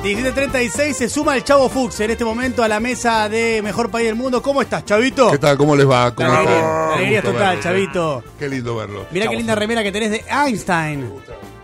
17.36 se suma el Chavo Fuchs en este momento a la mesa de Mejor País del Mundo. ¿Cómo estás, Chavito? ¿Qué tal? ¿Cómo les va? ¿Cómo La están? alegría, total, ¿eh? Chavito. Qué lindo verlo. Mirá qué linda remera que tenés de Einstein.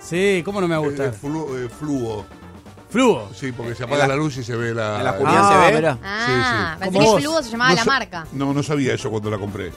Sí, ¿cómo no me va a Es gustar? de flu- eh, fluo. Fluo. Sí, porque se apaga la luz y se ve la. En la oscuridad Ah, se ve. mirá. Ah, Sí, sí. pensé Como que vos. Fluo se llamaba No la sa- marca. No, no sabía eso cuando la compré.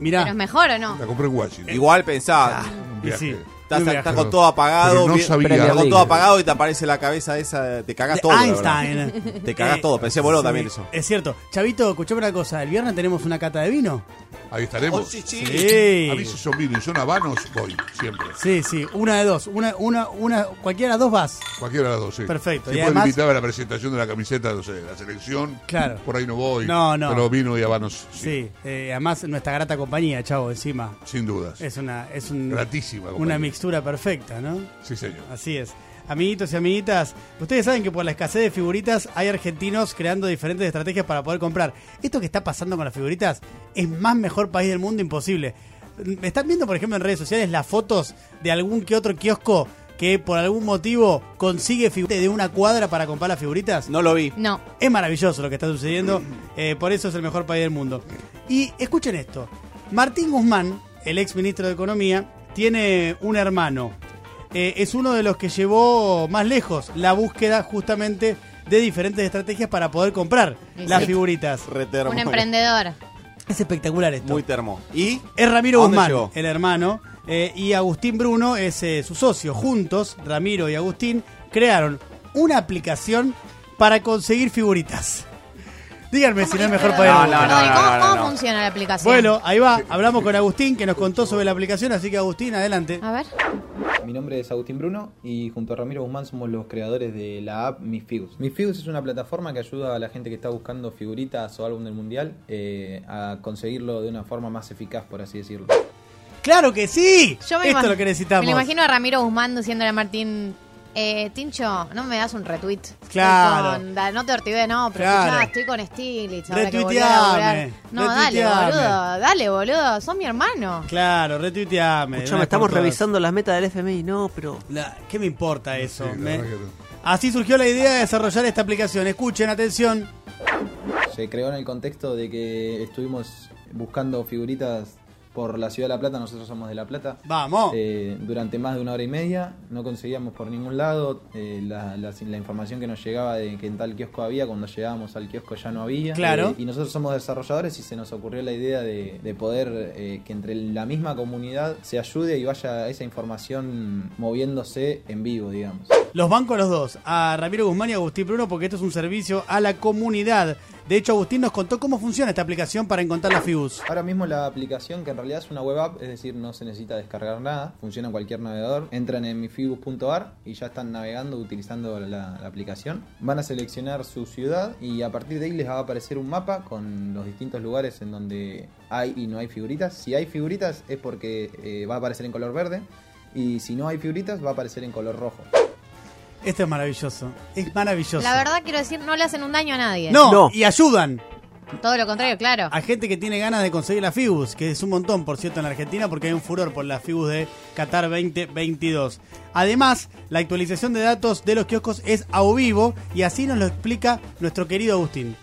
Mirá. Pero es mejor o no? La compré en Washington. Igual pensá, Un y viaje. sí. Estás, con todo apagado, Pero no bien- sabía. estás con todo apagado y te aparece la cabeza esa, te cagás De todo. Einstein. Te cagás Eh, todo, pensé sí, también eso. Es cierto. Chavito, escuchame una cosa. El viernes tenemos una cata de vino. Ahí estaremos. Oh, sí, sí. Sí. A mí si son vino y son habanos, voy, siempre. Sí, sí. Una de dos. Una, una, una. Cualquiera de las dos vas. Cualquiera de las dos, sí. Perfecto. Si Y pueden además- invitar a la presentación de la camiseta, no sé, de la selección. Claro. Por ahí no voy. No, no. Pero vino y habanos, sí. Sí. eh, además, nuestra grata compañía, Chavo, encima. Sin dudas. Es una. Es un, Gratísima. una compañía. Mixtura perfecta, ¿no? Sí, señor. Así es. Amiguitos y amiguitas, ustedes saben que por la escasez de figuritas hay argentinos creando diferentes estrategias para poder comprar. Esto que está pasando con las figuritas es más mejor país del mundo imposible. Me están viendo, por ejemplo, en redes sociales las fotos de algún que otro kiosco que por algún motivo consigue figuritas de una cuadra para comprar las figuritas. No lo vi. No. Es maravilloso lo que está sucediendo, eh, por eso es el mejor país del mundo. Y escuchen esto, Martín Guzmán, el ex ministro de Economía, tiene un hermano. Eh, es uno de los que llevó más lejos la búsqueda justamente de diferentes estrategias para poder comprar Sí, las sí. figuritas. Re termo. Un emprendedor. Es espectacular esto. Muy termo. ¿Y? Es Ramiro ¿A dónde Guzmán, llegó? el hermano, eh, y Agustín Bruno es eh, su socio. Juntos, Ramiro y Agustín, crearon una aplicación para conseguir figuritas. Díganme si no es mejor para No, el no, no, Perdón, ¿y ¿Cómo, no, cómo no. funciona la aplicación? Bueno, ahí va. Hablamos con Agustín que nos contó sobre la aplicación, así que Agustín, adelante. A ver. Mi nombre es Agustín Bruno y junto a Ramiro Guzmán somos los creadores de la app Mis Figus es una plataforma que ayuda a la gente que está buscando figuritas o álbum del mundial eh, a conseguirlo de una forma más eficaz, por así decirlo. ¡Claro que sí! Yo me Esto es lo que necesitamos. Me lo imagino a Ramiro Guzmán diciéndole a Martín. Eh, Tincho, ¿no me das un retweet? Claro. Estoy con- da- no te ortivé, no, pero Claro. escuchá, estoy con Stiglitz. ahora que volví a Retuiteame, laburar. No, dale, boludo. Dale, boludo. Sos mi hermano. Claro, retuiteame. de Escuchame, estamos todas. revisando las metas del FMI. No, pero. La- ¿Qué me importa eso? Sí, Me-. Así surgió la idea de desarrollar esta aplicación. Escuchen, atención. Se creó en el contexto de que estuvimos buscando figuritas por la ciudad de La Plata, nosotros somos de La Plata. Vamos. Eh, durante más de una hora y media no conseguíamos por ningún lado eh, la, la- la información que nos llegaba de que en tal kiosco había, cuando llegábamos al kiosco ya no había. Claro. Eh, y nosotros somos desarrolladores y se nos ocurrió la idea de, de poder eh, que entre la misma comunidad se ayude y vaya esa información moviéndose en vivo, digamos. Los bancos los dos, a Ramiro Guzmán y a Agustín Bruno, porque esto es un servicio a la comunidad. De hecho, Agustín nos contó cómo funciona esta aplicación para encontrar las FIUs. Ahora mismo la aplicación, que en realidad es una web app, es decir, no se necesita descargar nada, funciona en cualquier navegador. Entran en mifibus.ar y ya están navegando utilizando la, la aplicación. Van a seleccionar su ciudad y a partir de ahí les va a aparecer un mapa con los distintos lugares en donde hay y no hay figuritas. Si hay figuritas es porque eh, va a aparecer en color verde y si no hay figuritas va a aparecer en color rojo. Esto es maravilloso. Es maravilloso. La verdad, quiero decir, no le hacen un daño a nadie. No, No. y ayudan Todo lo contrario, claro. a gente que tiene ganas de conseguir las FIBUS, que es un montón, por cierto, en la Argentina, porque hay un furor por las FIBUS de Qatar 2022. Además, la actualización de datos de los kioscos es a vivo y así nos lo explica nuestro querido Agustín.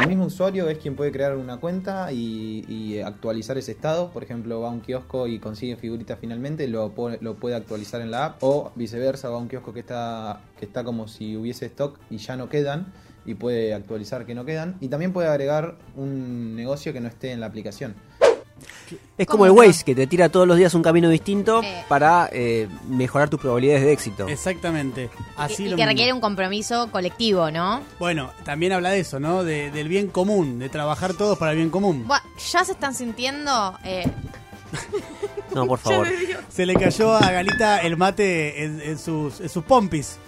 El mismo usuario es quien puede crear una cuenta y, actualizar ese estado. Por ejemplo, va a un kiosco y consigue figuritas finalmente, lo, lo puede actualizar en la app. O viceversa, va a un kiosco que está, que está como si hubiese stock y ya no quedan y puede actualizar que no quedan. Y también puede agregar un negocio que no esté en la aplicación. Es ¿Cómo como el no? Waze, que te tira todos los días un camino distinto Eh. para eh, mejorar tus probabilidades de éxito. Exactamente. Así y, y lo que mismo. requiere un compromiso colectivo, ¿no? Bueno, también habla de eso, ¿no? De- del bien común, de trabajar todos para el bien común. Buah, ya se están sintiendo. eh, No, por favor. Se le cayó a Galita el mate en, en sus, en sus pompis.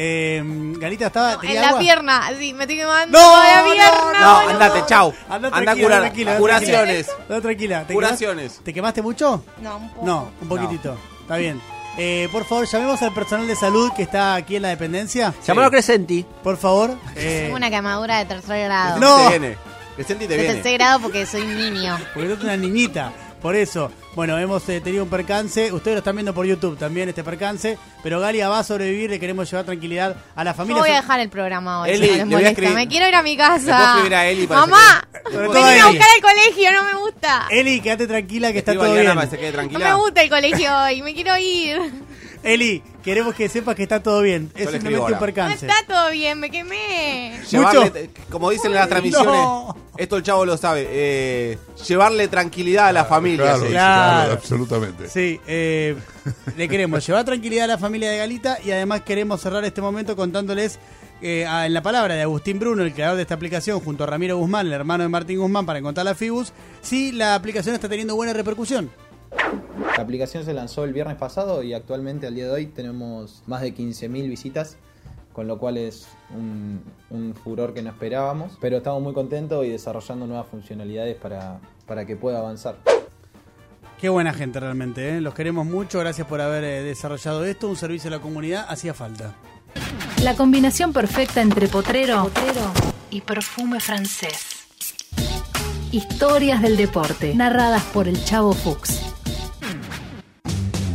Eh, Galita estaba. en ¿tenía la agua? pierna, sí, me estoy quemando. No, la no, pierna. No, boludo. andate, chau. Anda Anda a curar. tranquila, Curaciones. tranquila. Anda tranquila. ¿Te Curaciones. quemaste- ¿Te quemaste mucho? No, un poco. No, un poquitito. Está bien. Eh, por favor, llamemos al personal de salud que está aquí en la dependencia. Llamalo a Crescenti. Por favor. Eh, una quemadura de tercer grado. No. Te viene. Presente y te De viene. tercer grado porque soy un niño. Porque sos una niñita. Por eso. Bueno, hemos eh, tenido un percance. Ustedes lo están viendo por YouTube también, este percance. Pero Galia va a sobrevivir. Le queremos llevar tranquilidad a la Yo familia. voy a dejar el programa hoy. Eli, si no les le voy a molesta. escribir- Me quiero ir a mi ¿Le puedo casa. escribir a Eli para Mamá, que- Sobre todo venime a Eli. buscar al colegio, no me gusta. Eli, quédate tranquila que está Escribo a todo Diana bien. para que se quede No tranquila. me gusta el colegio hoy, me quiero ir. Eli, queremos que sepas que está todo bien. Es simplemente un ahora. No percance. está todo bien, me quemé. Llevarle, como dicen en las transmisiones, No. esto el chavo lo sabe, eh, llevarle tranquilidad a la familia. Claro. Claro. claro, absolutamente. Sí, eh, le queremos llevar tranquilidad a la familia de Galita y además queremos cerrar este momento contándoles eh, en la palabra de Agustín Bruno, el creador de esta aplicación, junto a Ramiro Guzmán, el hermano de Martín Guzmán, para encontrar la Fibus, si la aplicación está teniendo buena repercusión. La aplicación se lanzó el viernes pasado y actualmente al día de hoy tenemos más de 15.000 visitas, con lo cual es un, un furor que no esperábamos, pero estamos muy contentos y desarrollando nuevas funcionalidades para, para que pueda avanzar. Qué buena gente realmente, ¿eh? los queremos mucho, gracias por haber eh, desarrollado esto, un servicio a la comunidad, hacía falta. La combinación perfecta entre potrero, y perfume francés. Historias del deporte, narradas por el Chavo Fuchs.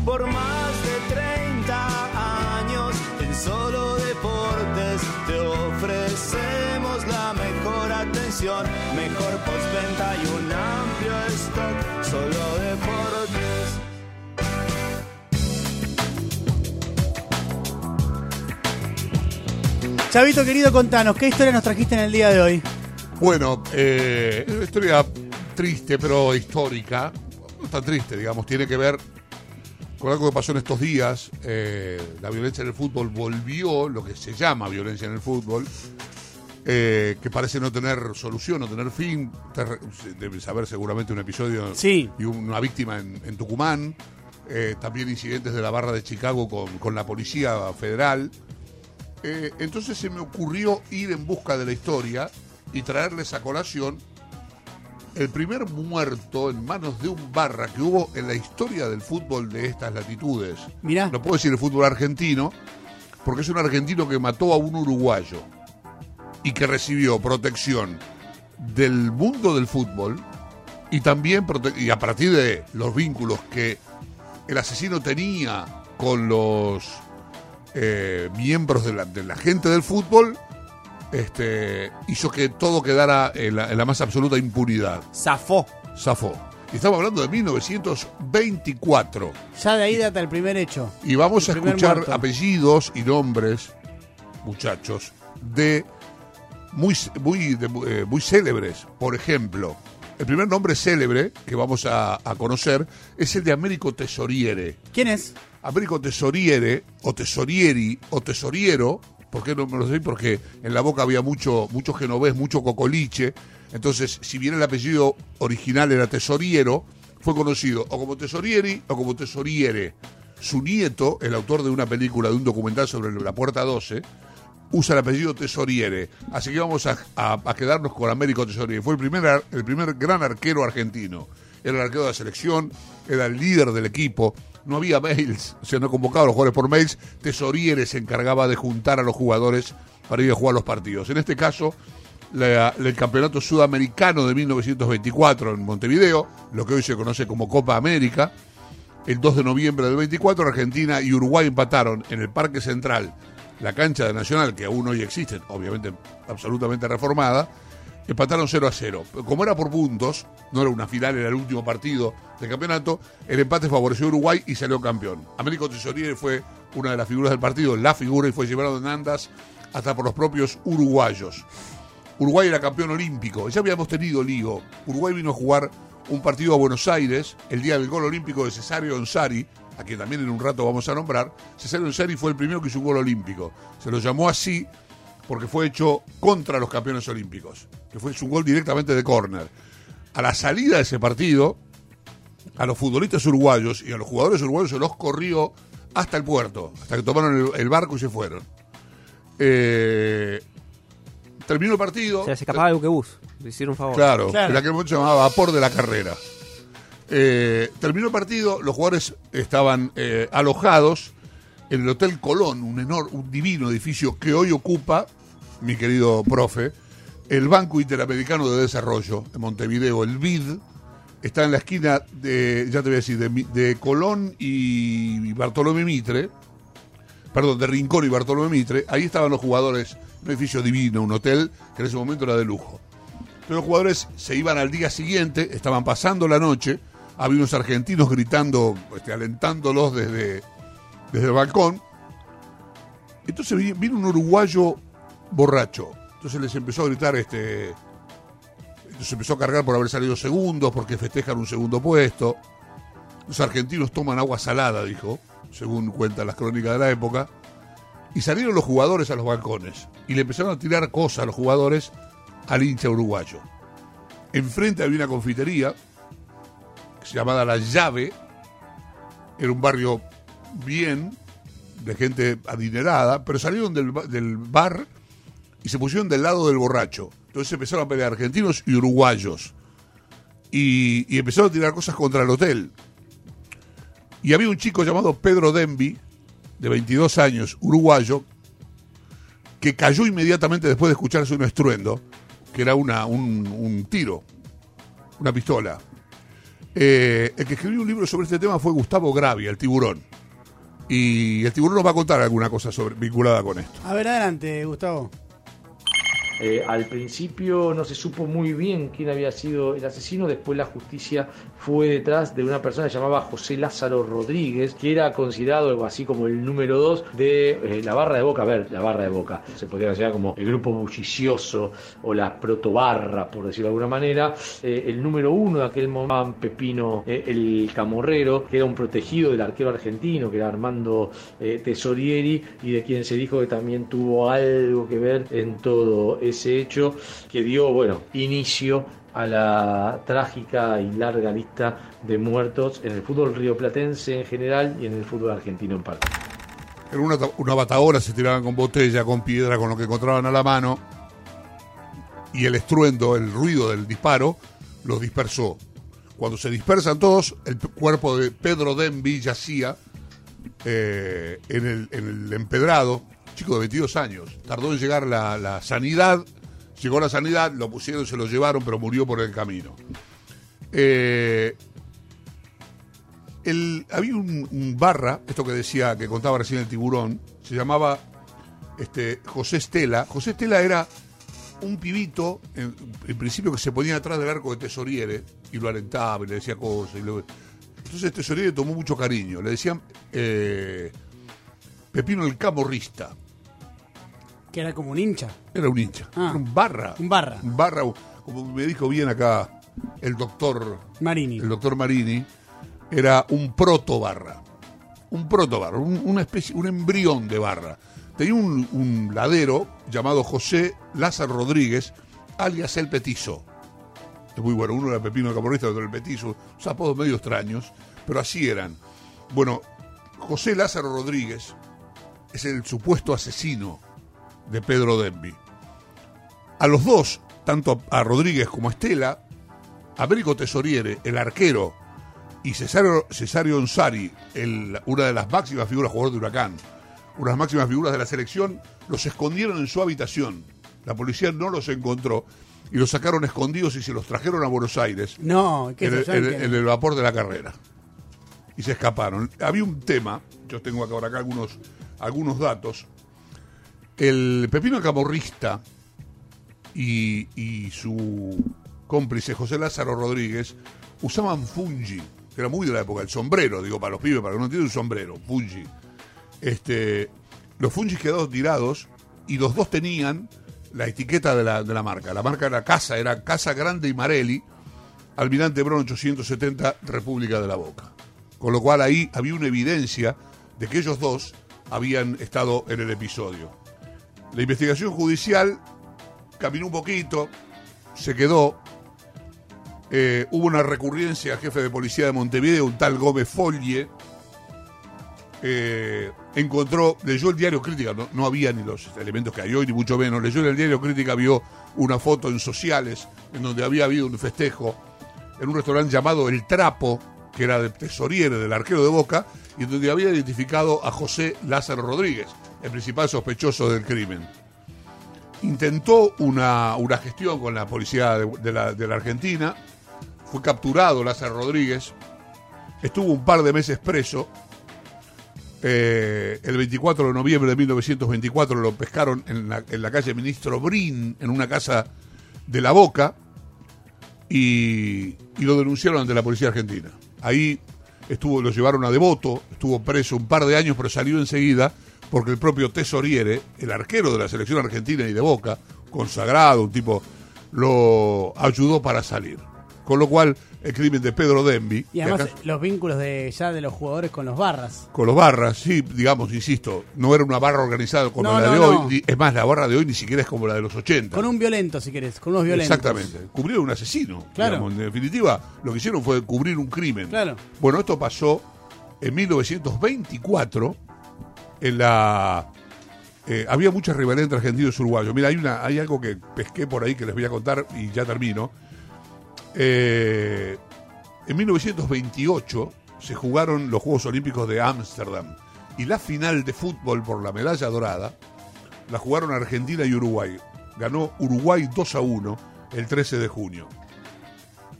Por más de 30 años en solo deportes te ofrecemos la mejor atención, mejor postventa y un amplio stock. Solo deportes. Chavito querido, contanos, ¿qué historia nos trajiste en el día de hoy? Bueno, eh, es una historia triste, pero histórica. No tan triste, digamos, tiene que ver con algo que pasó en estos días. Eh, la violencia en el fútbol volvió, lo que se llama violencia en el fútbol, eh, que parece no tener solución, no tener fin. Usted debe saber seguramente un episodio Sí. y una víctima en, en Tucumán. Eh, también incidentes de la barra de Chicago con, con la policía federal. Entonces se me ocurrió ir en busca de la historia y traerles a colación el primer muerto en manos de un barra que hubo en la historia del fútbol de estas latitudes. Mirá. No puedo decir el fútbol argentino, porque es un argentino que mató a un uruguayo y que recibió protección del mundo del fútbol y también y a partir de los vínculos que el asesino tenía con los eh, miembros de la, de la gente del fútbol, este, hizo que todo quedara en la, en la más absoluta impunidad. Zafó. Zafó. Y estamos hablando de 1924. Ya de ahí data el primer hecho. Y vamos El a escuchar muerto. apellidos y nombres, muchachos, de muy, muy, de- eh, muy célebres. Por ejemplo, el primer nombre célebre que vamos a, a conocer es el de Américo Tesoriere. ¿Quién es? Américo Tesoriere, o Tesorieri, o Tesoriero, ¿por qué no me lo sé? Porque en la boca había mucho, mucho genovés, mucho cocoliche. Entonces, si bien el apellido original era Tesoriero, fue conocido o como Tesorieri o como Tesoriere. Su nieto, el autor de una película, de un documental sobre la Puerta 12, usa el apellido Tesoriere. Así que vamos a, quedarnos con Américo Tesoriere. Fue el primer, el primer gran arquero argentino. Era el arquero de la selección, era el líder del equipo. No había mails, o sea, no convocaba a los jugadores por mails. Tesoriere se encargaba de juntar a los jugadores para ir a jugar los partidos. En este caso, el campeonato sudamericano de 1924 en Montevideo, lo que hoy se conoce como Copa América. El 2 de noviembre del 24, Argentina y Uruguay empataron en el Parque Central, la cancha de Nacional, que aún hoy existe, obviamente absolutamente reformada, empataron 0 a 0. Como era por puntos, no era una final, era el último partido del campeonato, el empate favoreció a Uruguay y salió campeón. Américo Tesoriere fue una de las figuras del partido, la figura, y fue llevado en andas hasta por los propios uruguayos. Uruguay era campeón olímpico. Ya habíamos tenido lío. Uruguay vino a jugar un partido a Buenos Aires el día del gol olímpico de Cesario Onsari, a quien también en un rato vamos a nombrar. Cesario Onsari fue el primero que hizo un gol olímpico. Se lo llamó así porque fue hecho contra los campeones olímpicos, que fue un gol directamente de córner. A la salida de ese partido, a los futbolistas uruguayos y a los jugadores uruguayos se los corrió hasta el puerto, hasta que tomaron el, el barco y se fueron. Eh, terminó el partido. O sea, se escapaba el buquebús. Le hicieron un favor. Claro, Claro. en aquel momento se llamaba vapor de la carrera. Eh, terminó el partido, los jugadores estaban eh, alojados en el Hotel Colón, un, enor- un divino edificio que hoy ocupa, mi querido profe, el Banco Interamericano de Desarrollo de Montevideo, el BID, está en la esquina de, ya te voy a decir, de, Colón y Bartolomé Mitre, perdón, de Rincón y Bartolomé Mitre, ahí estaban los jugadores, un edificio divino, un hotel que en ese momento era de lujo. Entonces los jugadores se iban al día siguiente, estaban pasando la noche, había unos argentinos gritando, este, alentándolos desde, desde el balcón. Entonces vi- vino un uruguayo borracho. Entonces les empezó a gritar, este, se empezó a cargar por haber salido segundos, porque festejan un segundo puesto. Los argentinos toman agua salada, dijo, según cuentan las crónicas de la época. Y salieron los jugadores a los balcones y le empezaron a tirar cosas a los jugadores al hincha uruguayo. Enfrente había una confitería llamaba La Llave. Era un barrio bien, de gente adinerada, pero salieron del, del bar y se pusieron del lado del borracho. Entonces empezaron a pelear argentinos y uruguayos. Y, empezaron a tirar cosas contra el hotel. Y había un chico llamado Pedro Denby, de 22 años, uruguayo, que cayó inmediatamente después de escucharse un estruendo, que era una, un, un tiro, una pistola. Eh, el que escribió un libro sobre este tema fue Gustavo Gravia, el tiburón. Y el tiburón nos va a contar alguna cosa sobre, vinculada con esto. A ver, adelante, Gustavo. Eh, al principio no se supo muy bien quién había sido el asesino, después la justicia fue detrás de una persona llamada José Lázaro Rodríguez, que era considerado algo así como el número dos de eh, la barra de Boca. A ver, la barra de Boca se podría considerar como el grupo bullicioso o la protobarra, por decirlo de alguna manera. Eh, el número uno de aquel momento, Pepino, eh, el camorrero, que era un protegido del arquero argentino, que era Armando Tesorieri, y de quien se dijo que también tuvo algo que ver en todo ese hecho que dio, bueno, inicio a la trágica y larga lista de muertos en el fútbol rioplatense en general y en el fútbol argentino en parte. En una, una batadora se tiraban con botella, con piedra, con lo que encontraban a la mano. Y el estruendo, el ruido del disparo, los dispersó. Cuando se dispersan todos, el cuerpo de Pedro Denby yacía eh, en, el, empedrado, chico de 22 años. Tardó en llegar la sanidad, llegó la sanidad, lo pusieron, se lo llevaron, pero murió por el camino. Eh, había un, barra, esto que decía, que contaba recién el tiburón, se llamaba este, José Estela. José Estela era un pibito, en, en principio que se ponía atrás del arco de Tesoriere y lo alentaba y le decía cosas. y lo- Entonces Tesoriere tomó mucho cariño. Le decían eh, Pepino el Camorrista. Que era como un hincha. Era un hincha. Ah. Era un barra. Un barra. Un barra, como me dijo bien acá el doctor Marini. el doctor Marini, era un proto barra. Un proto barra, un, una especie, un embrión de barra. Tenía un, un ladero llamado José Lázaro Rodríguez, alias El Petizo. Es muy bueno, uno era Pepino de Camorrista, otro el Petizo, unos apodos medio extraños, pero así eran. Bueno, José Lázaro Rodríguez es el supuesto asesino de Pedro Denby. A los dos, tanto a Rodríguez como a Estela, Américo Tesoriere, el arquero, y Cesario, Cesario Onsari, el- una de las máximas figuras jugador de Huracán, una de las máximas figuras de la selección, los escondieron en su habitación. La policía no los encontró y los sacaron escondidos y se los trajeron a Buenos Aires No, ¿qué en el, es eso? en el- en el vapor de la carrera. Y se escaparon. Había un tema, yo tengo acá, ahora acá algunos, algunos datos. El Pepino Camorrista y, su cómplice José Lázaro Rodríguez usaban fungi, que era muy de la época, el sombrero, digo, para los pibes, para que no entiendan un sombrero, fungi. Este, los fungis quedaron tirados y los dos tenían la etiqueta de la, de la marca. La marca era Casa, era Casa Grande y Marelli, Almirante Bron 870, República de la Boca. Con lo cual ahí había una evidencia de que ellos dos habían estado en el episodio. La investigación judicial caminó un poquito, se quedó. Eh, hubo una recurrencia al jefe de policía de Montevideo, un tal Gómez Folle. Eh, encontró, leyó el diario Crítica, no, no había ni los elementos que hay hoy, ni mucho menos. Leyó en el diario Crítica, vio una foto en sociales en donde había habido un festejo en un restaurante llamado El Trapo, que era de tesoriere del arquero de Boca, y donde había identificado a José Lázaro Rodríguez, el principal sospechoso del crimen. Intentó una, una gestión con la policía de, la Argentina, fue capturado Lázaro Rodríguez, estuvo un par de meses preso. Eh, el 24 de noviembre de 1924 lo pescaron en la, en la calle Ministro Brin, en una casa de La Boca, y, y lo denunciaron ante la policía argentina. Ahí estuvo, lo llevaron a Devoto, estuvo preso un par de años, pero salió enseguida porque el propio Tesoriere, el arquero de la selección argentina y de Boca, consagrado, un tipo, lo ayudó para salir. Con lo cual, el crimen de Pedro Dembi, Y además acá- los vínculos de ya de los jugadores con los barras. con los barras, sí, digamos, insisto, no era una barra organizada como No, la de hoy, no. ni- es más, la barra de hoy ni siquiera es como la de los 80. Con un violento, si querés, con unos violentos. Exactamente. Cubrieron un asesino. Claro. digamos. En definitiva, lo que hicieron fue cubrir un crimen. Claro. Bueno, esto pasó en 1924 en la... eh, había mucha rivalidad entre argentinos y uruguayos. Mira, hay, algo que pesqué por ahí que les voy a contar y ya termino. Eh, en 1928 se jugaron los Juegos Olímpicos de Ámsterdam y la final de fútbol por la medalla dorada la jugaron Argentina y Uruguay. Ganó Uruguay 2 a 1 el 13 de junio.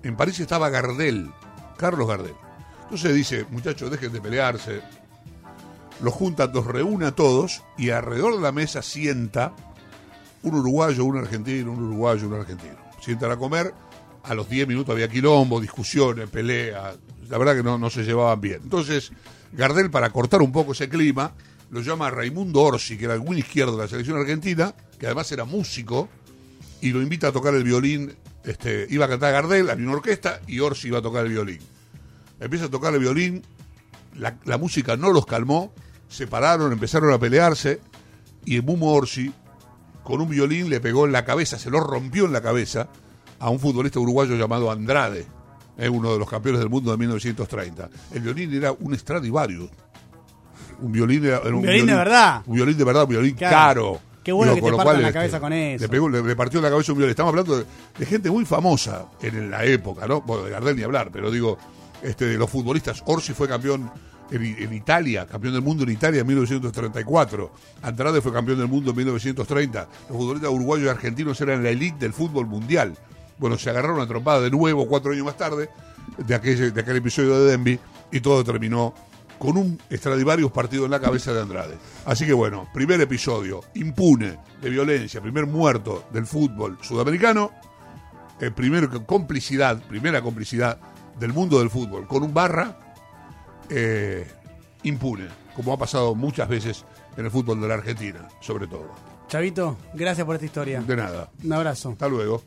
En París estaba Gardel, Carlos Gardel. Entonces dice, muchachos, dejen de pelearse. Los junta, los reúne a todos y alrededor de la mesa sienta un uruguayo, un argentino, un uruguayo, un argentino. Sientan a comer, a los 10 minutos había quilombo, discusiones, peleas. La verdad que no, no se llevaban bien. Entonces, Gardel, para cortar un poco ese clima, lo llama a Raimundo Orsi, que era el win izquierdo de la selección argentina, que además era músico, y lo invita a tocar el violín. Este, iba a cantar Gardel, había una orquesta, y Orsi iba a tocar el violín. Empieza a tocar el violín, la, la música no los calmó, se pararon, empezaron a pelearse, y el Mumo Orsi, con un violín, le pegó en la cabeza, se lo rompió en la cabeza a un futbolista uruguayo llamado Andrade, eh, uno de los campeones del mundo de 1930. El violín era un Stradivarius. Un violín, era, era Un violín de verdad. Un violín de verdad, un violín Claro. caro. Qué bueno que te partan cual, la este, cabeza con eso. Le, pegó- le- le partió la cabeza un violín. Estamos hablando de, de gente muy famosa en la época, ¿no? Bueno, de Gardel ni hablar, pero digo, este, de los futbolistas. Orsi fue campeón en, Italia, campeón del mundo en Italia en 1934. Andrade fue campeón del mundo en 1930. Los futbolistas uruguayos y argentinos eran la elite del fútbol mundial. Bueno, se agarraron a trompada de nuevo cuatro años más tarde de aquel, de aquel episodio de Denby y todo terminó con un Stradivarius partido en la cabeza de Andrade. Así que bueno, primer episodio impune de violencia, primer muerto del fútbol sudamericano, eh, primer complicidad, primera complicidad del mundo del fútbol con un barra eh, impune, como ha pasado muchas veces en el fútbol de la Argentina, sobre todo. Chavito, gracias por esta historia. De nada. Un abrazo. Hasta luego.